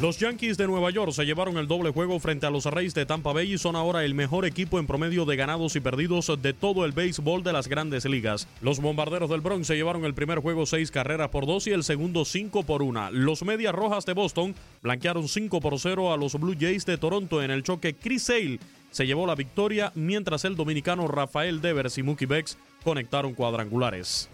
Los Yankees de Nueva York se llevaron el doble juego frente a los Reyes de Tampa Bay y son ahora el mejor equipo en promedio de ganados y perdidos de todo el béisbol de las grandes ligas. Los Bombarderos del Bronx se llevaron el primer juego seis carreras por dos y el segundo cinco por una. Los Medias Rojas de Boston blanquearon 5 por 0 a los Blue Jays de Toronto en el choque Chris Sale se llevó la victoria mientras el dominicano Rafael Devers y Mookie Becks conectaron cuadrangulares.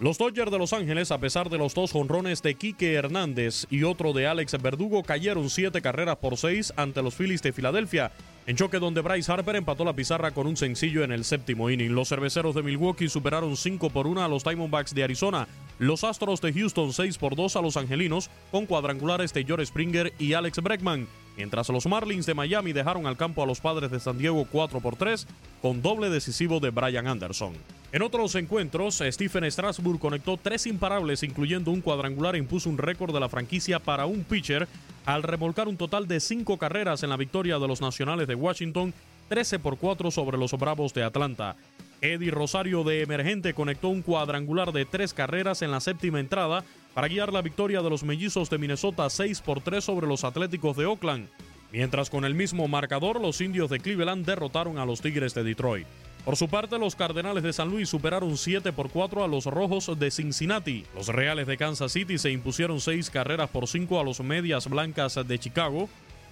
Los Dodgers de Los Ángeles, a pesar de los dos jonrones de Quique Hernández y otro de Alex Verdugo, cayeron siete carreras por seis ante los Phillies de Filadelfia, en choque donde Bryce Harper empató la pizarra con un sencillo en el séptimo inning. Los cerveceros de Milwaukee superaron 5 por 1 a los Diamondbacks de Arizona. Los Astros de Houston 6 por 2 a los Angelinos, con cuadrangulares de George Springer y Alex Bregman. Mientras los Marlins de Miami dejaron al campo a los Padres de San Diego 4 por 3, con doble decisivo de Brian Anderson. En otros encuentros, Stephen Strasburg conectó tres imparables, incluyendo un cuadrangular e impuso un récord de la franquicia para un pitcher al remolcar un total de cinco carreras en la victoria de los Nacionales de Washington, 13 por 4 sobre los Bravos de Atlanta. Eddie Rosario de Emergente conectó un cuadrangular de tres carreras en la séptima entrada para guiar la victoria de los Mellizos de Minnesota 6 por 3 sobre los Atléticos de Oakland. Mientras con el mismo marcador, los indios de Cleveland derrotaron a los Tigres de Detroit. Por su parte, los Cardenales de San Luis superaron 7 por 4 a los Rojos de Cincinnati. Los Reales de Kansas City se impusieron 6 carreras por 5 a los Medias Blancas de Chicago.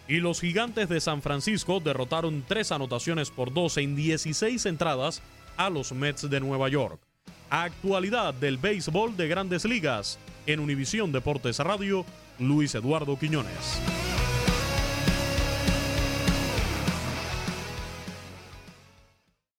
Y los Gigantes de San Francisco derrotaron 3 anotaciones por 2 en 16 entradas a los Mets de Nueva York. Actualidad del béisbol de grandes ligas. En Univisión Deportes Radio, Luis Eduardo Quiñones.